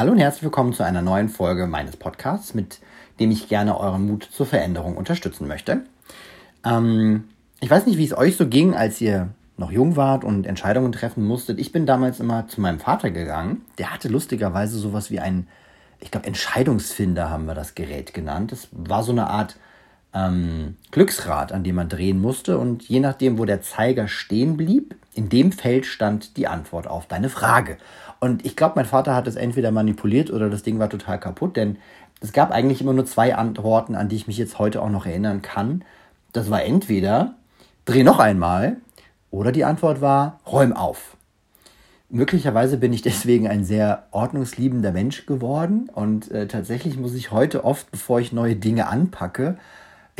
Hallo und herzlich willkommen zu einer neuen Folge meines Podcasts, mit dem ich gerne euren Mut zur Veränderung unterstützen möchte. Ähm, ich weiß nicht, wie es euch so ging, als ihr noch jung wart und Entscheidungen treffen musstet. Ich bin damals immer zu meinem Vater gegangen. Der hatte lustigerweise sowas wie ein, ich glaube, Entscheidungsfinder haben wir das Gerät genannt. Das war so eine Art ähm, Glücksrad, an dem man drehen musste. Und je nachdem, wo der Zeiger stehen blieb, in dem Feld stand die Antwort auf deine Frage. Und ich glaube, mein Vater hat es entweder manipuliert oder das Ding war total kaputt, denn es gab eigentlich immer nur zwei Antworten, an die ich mich jetzt heute auch noch erinnern kann. Das war entweder dreh noch einmal oder die Antwort war räum auf. Möglicherweise bin ich deswegen ein sehr ordnungsliebender Mensch geworden und äh, tatsächlich muss ich heute oft, bevor ich neue Dinge anpacke,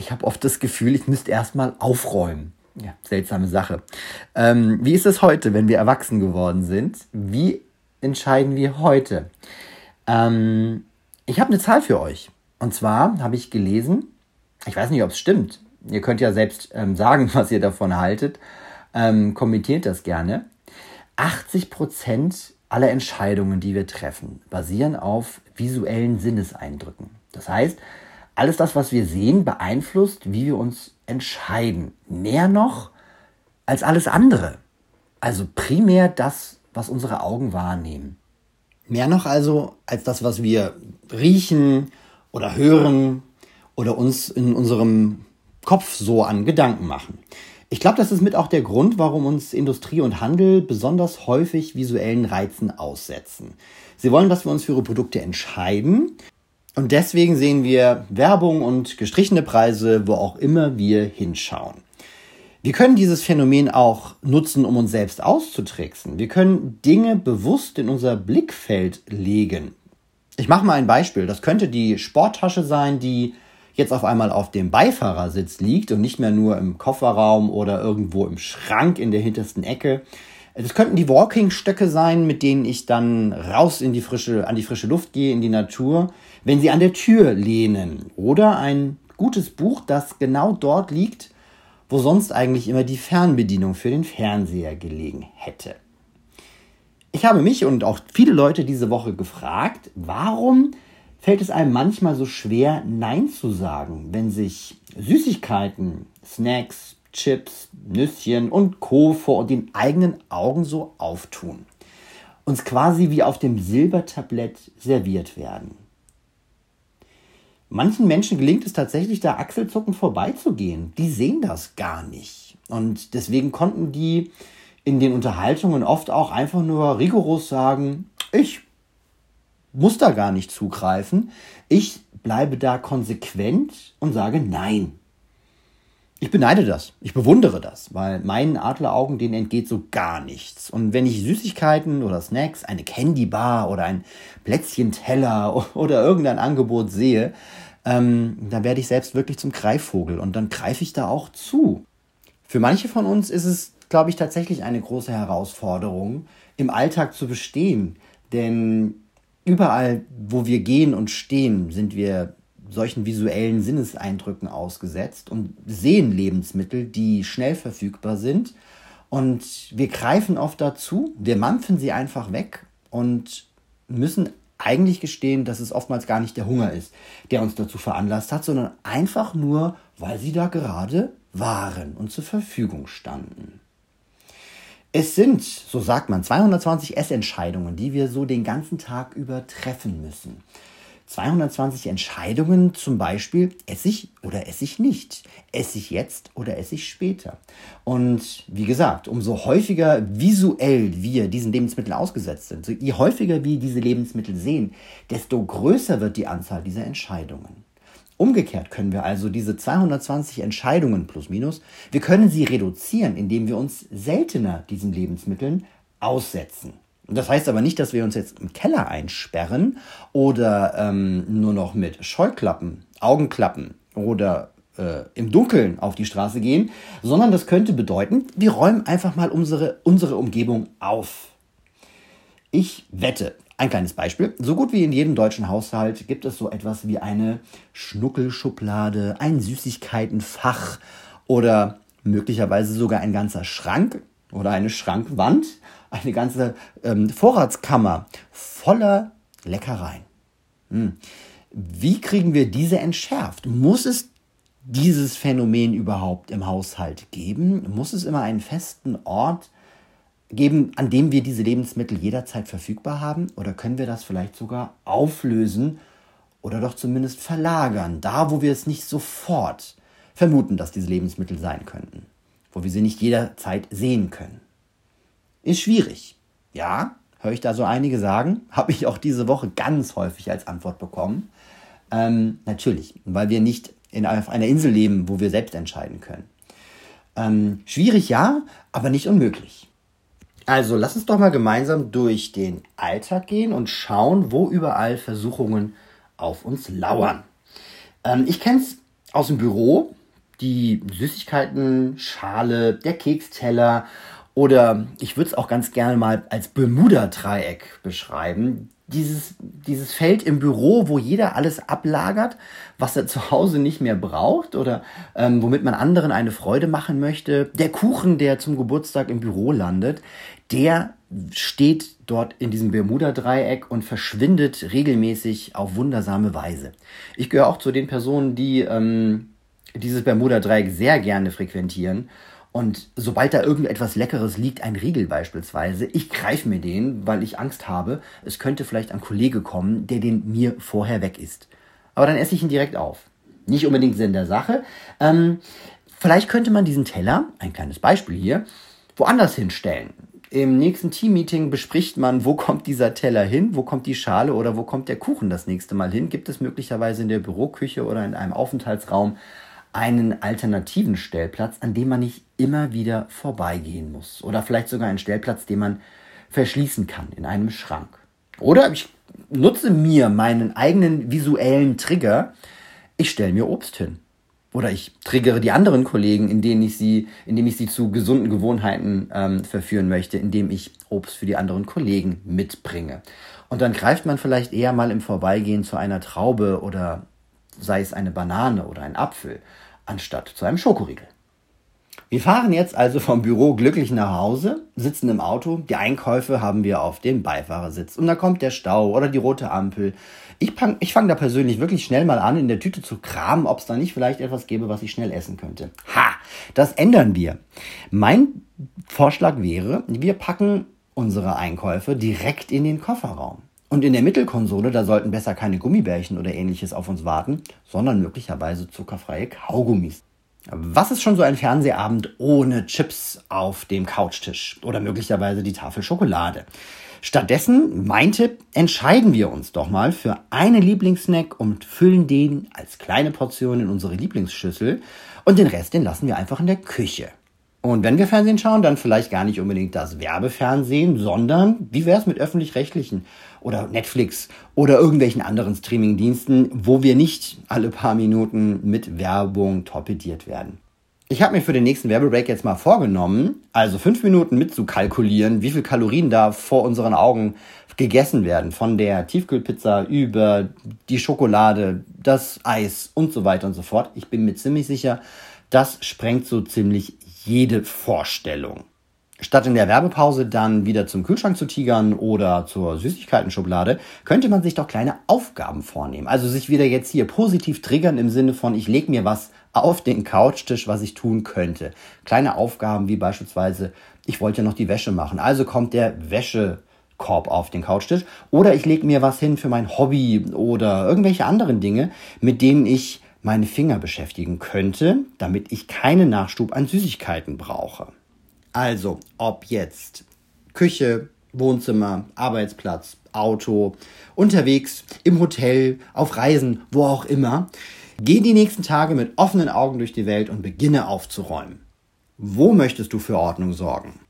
ich habe oft das Gefühl, ich müsste erstmal aufräumen. Ja, seltsame Sache. Ähm, wie ist es heute, wenn wir erwachsen geworden sind? Wie entscheiden wir heute? Ähm, ich habe eine Zahl für euch. Und zwar habe ich gelesen, ich weiß nicht, ob es stimmt. Ihr könnt ja selbst ähm, sagen, was ihr davon haltet. Ähm, kommentiert das gerne. 80 Prozent aller Entscheidungen, die wir treffen, basieren auf visuellen Sinneseindrücken. Das heißt, alles das, was wir sehen, beeinflusst, wie wir uns entscheiden. Mehr noch als alles andere. Also primär das, was unsere Augen wahrnehmen. Mehr noch also als das, was wir riechen oder hören oder uns in unserem Kopf so an Gedanken machen. Ich glaube, das ist mit auch der Grund, warum uns Industrie und Handel besonders häufig visuellen Reizen aussetzen. Sie wollen, dass wir uns für ihre Produkte entscheiden und deswegen sehen wir Werbung und gestrichene Preise, wo auch immer wir hinschauen. Wir können dieses Phänomen auch nutzen, um uns selbst auszutricksen. Wir können Dinge bewusst in unser Blickfeld legen. Ich mache mal ein Beispiel. Das könnte die Sporttasche sein, die jetzt auf einmal auf dem Beifahrersitz liegt und nicht mehr nur im Kofferraum oder irgendwo im Schrank in der hintersten Ecke. Das könnten die Walking-Stöcke sein, mit denen ich dann raus in die frische, an die frische Luft gehe, in die Natur, wenn sie an der Tür lehnen. Oder ein gutes Buch, das genau dort liegt, wo sonst eigentlich immer die Fernbedienung für den Fernseher gelegen hätte. Ich habe mich und auch viele Leute diese Woche gefragt, warum fällt es einem manchmal so schwer, Nein zu sagen, wenn sich Süßigkeiten, Snacks, Chips, Nüsschen und Co. vor den eigenen Augen so auftun. Uns quasi wie auf dem Silbertablett serviert werden. Manchen Menschen gelingt es tatsächlich, da Achselzucken vorbeizugehen. Die sehen das gar nicht. Und deswegen konnten die in den Unterhaltungen oft auch einfach nur rigoros sagen, ich muss da gar nicht zugreifen. Ich bleibe da konsequent und sage nein. Ich beneide das, ich bewundere das, weil meinen Adleraugen denen entgeht so gar nichts. Und wenn ich Süßigkeiten oder Snacks, eine Candybar oder ein Plätzchenteller oder irgendein Angebot sehe, ähm, dann werde ich selbst wirklich zum Greifvogel und dann greife ich da auch zu. Für manche von uns ist es, glaube ich, tatsächlich eine große Herausforderung, im Alltag zu bestehen. Denn überall, wo wir gehen und stehen, sind wir solchen visuellen Sinneseindrücken ausgesetzt und sehen Lebensmittel, die schnell verfügbar sind. Und wir greifen oft dazu, wir mampfen sie einfach weg und müssen eigentlich gestehen, dass es oftmals gar nicht der Hunger ist, der uns dazu veranlasst hat, sondern einfach nur, weil sie da gerade waren und zur Verfügung standen. Es sind, so sagt man, 220 Essentscheidungen, die wir so den ganzen Tag über treffen müssen. 220 Entscheidungen, zum Beispiel esse ich oder esse ich nicht, esse ich jetzt oder esse ich später. Und wie gesagt, umso häufiger visuell wir diesen Lebensmitteln ausgesetzt sind, je häufiger wir diese Lebensmittel sehen, desto größer wird die Anzahl dieser Entscheidungen. Umgekehrt können wir also diese 220 Entscheidungen plus minus, wir können sie reduzieren, indem wir uns seltener diesen Lebensmitteln aussetzen. Das heißt aber nicht, dass wir uns jetzt im Keller einsperren oder ähm, nur noch mit Scheuklappen, Augenklappen oder äh, im Dunkeln auf die Straße gehen, sondern das könnte bedeuten, wir räumen einfach mal unsere, unsere Umgebung auf. Ich wette, ein kleines Beispiel. So gut wie in jedem deutschen Haushalt gibt es so etwas wie eine Schnuckelschublade, ein Süßigkeitenfach oder möglicherweise sogar ein ganzer Schrank oder eine Schrankwand, eine ganze ähm, Vorratskammer voller Leckereien. Hm. Wie kriegen wir diese entschärft? Muss es dieses Phänomen überhaupt im Haushalt geben? Muss es immer einen festen Ort geben, an dem wir diese Lebensmittel jederzeit verfügbar haben? Oder können wir das vielleicht sogar auflösen oder doch zumindest verlagern, da wo wir es nicht sofort vermuten, dass diese Lebensmittel sein könnten, wo wir sie nicht jederzeit sehen können? Ist schwierig. Ja, höre ich da so einige sagen, habe ich auch diese Woche ganz häufig als Antwort bekommen. Ähm, natürlich, weil wir nicht in, auf einer Insel leben, wo wir selbst entscheiden können. Ähm, schwierig ja, aber nicht unmöglich. Also lass uns doch mal gemeinsam durch den Alltag gehen und schauen, wo überall Versuchungen auf uns lauern. Ähm, ich kenne es aus dem Büro, die Süßigkeiten, Schale, der Keksteller oder ich würde es auch ganz gerne mal als Bermuda-Dreieck beschreiben dieses, dieses Feld im Büro, wo jeder alles ablagert, was er zu Hause nicht mehr braucht oder ähm, womit man anderen eine Freude machen möchte. Der Kuchen, der zum Geburtstag im Büro landet, der steht dort in diesem Bermuda-Dreieck und verschwindet regelmäßig auf wundersame Weise. Ich gehöre auch zu den Personen, die ähm, dieses Bermuda-Dreieck sehr gerne frequentieren und sobald da irgendetwas Leckeres liegt, ein Riegel beispielsweise, ich greife mir den, weil ich Angst habe, es könnte vielleicht ein Kollege kommen, der den mir vorher weg ist. Aber dann esse ich ihn direkt auf. Nicht unbedingt Sinn der Sache. Ähm, vielleicht könnte man diesen Teller, ein kleines Beispiel hier, woanders hinstellen. Im nächsten Teammeeting bespricht man, wo kommt dieser Teller hin, wo kommt die Schale oder wo kommt der Kuchen das nächste Mal hin. Gibt es möglicherweise in der Büroküche oder in einem Aufenthaltsraum einen alternativen Stellplatz, an dem man nicht immer wieder vorbeigehen muss. Oder vielleicht sogar einen Stellplatz, den man verschließen kann in einem Schrank. Oder ich nutze mir meinen eigenen visuellen Trigger. Ich stelle mir Obst hin. Oder ich triggere die anderen Kollegen, indem ich sie, indem ich sie zu gesunden Gewohnheiten ähm, verführen möchte, indem ich Obst für die anderen Kollegen mitbringe. Und dann greift man vielleicht eher mal im Vorbeigehen zu einer Traube oder sei es eine Banane oder ein Apfel, anstatt zu einem Schokoriegel. Wir fahren jetzt also vom Büro glücklich nach Hause, sitzen im Auto, die Einkäufe haben wir auf dem Beifahrersitz und da kommt der Stau oder die rote Ampel. Ich, ich fange da persönlich wirklich schnell mal an, in der Tüte zu kramen, ob es da nicht vielleicht etwas gäbe, was ich schnell essen könnte. Ha, das ändern wir. Mein Vorschlag wäre, wir packen unsere Einkäufe direkt in den Kofferraum. Und in der Mittelkonsole, da sollten besser keine Gummibärchen oder ähnliches auf uns warten, sondern möglicherweise zuckerfreie Kaugummis. Was ist schon so ein Fernsehabend ohne Chips auf dem Couchtisch oder möglicherweise die Tafel Schokolade? Stattdessen, mein Tipp, entscheiden wir uns doch mal für einen Lieblingssnack und füllen den als kleine Portion in unsere Lieblingsschüssel und den Rest, den lassen wir einfach in der Küche. Und wenn wir Fernsehen schauen, dann vielleicht gar nicht unbedingt das Werbefernsehen, sondern wie wäre es mit öffentlich-rechtlichen oder Netflix oder irgendwelchen anderen Streamingdiensten, wo wir nicht alle paar Minuten mit Werbung torpediert werden. Ich habe mir für den nächsten Werbebreak jetzt mal vorgenommen, also fünf Minuten mitzukalkulieren, wie viel Kalorien da vor unseren Augen gegessen werden. Von der Tiefkühlpizza über die Schokolade, das Eis und so weiter und so fort. Ich bin mir ziemlich sicher, das sprengt so ziemlich jede Vorstellung. Statt in der Werbepause dann wieder zum Kühlschrank zu tigern oder zur Süßigkeiten-Schublade, könnte man sich doch kleine Aufgaben vornehmen. Also sich wieder jetzt hier positiv triggern im Sinne von, ich lege mir was auf den Couchtisch, was ich tun könnte. Kleine Aufgaben wie beispielsweise, ich wollte noch die Wäsche machen, also kommt der Wäschekorb auf den Couchtisch. Oder ich lege mir was hin für mein Hobby oder irgendwelche anderen Dinge, mit denen ich meine Finger beschäftigen könnte, damit ich keinen Nachschub an Süßigkeiten brauche. Also, ob jetzt Küche, Wohnzimmer, Arbeitsplatz, Auto, unterwegs, im Hotel, auf Reisen, wo auch immer, geh die nächsten Tage mit offenen Augen durch die Welt und beginne aufzuräumen. Wo möchtest du für Ordnung sorgen?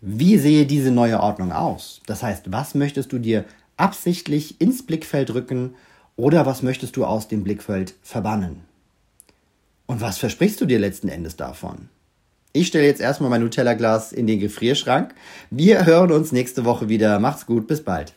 Wie sehe diese neue Ordnung aus? Das heißt, was möchtest du dir absichtlich ins Blickfeld rücken oder was möchtest du aus dem Blickfeld verbannen? Und was versprichst du dir letzten Endes davon? Ich stelle jetzt erstmal mein Nutella-Glas in den Gefrierschrank. Wir hören uns nächste Woche wieder. Macht's gut, bis bald.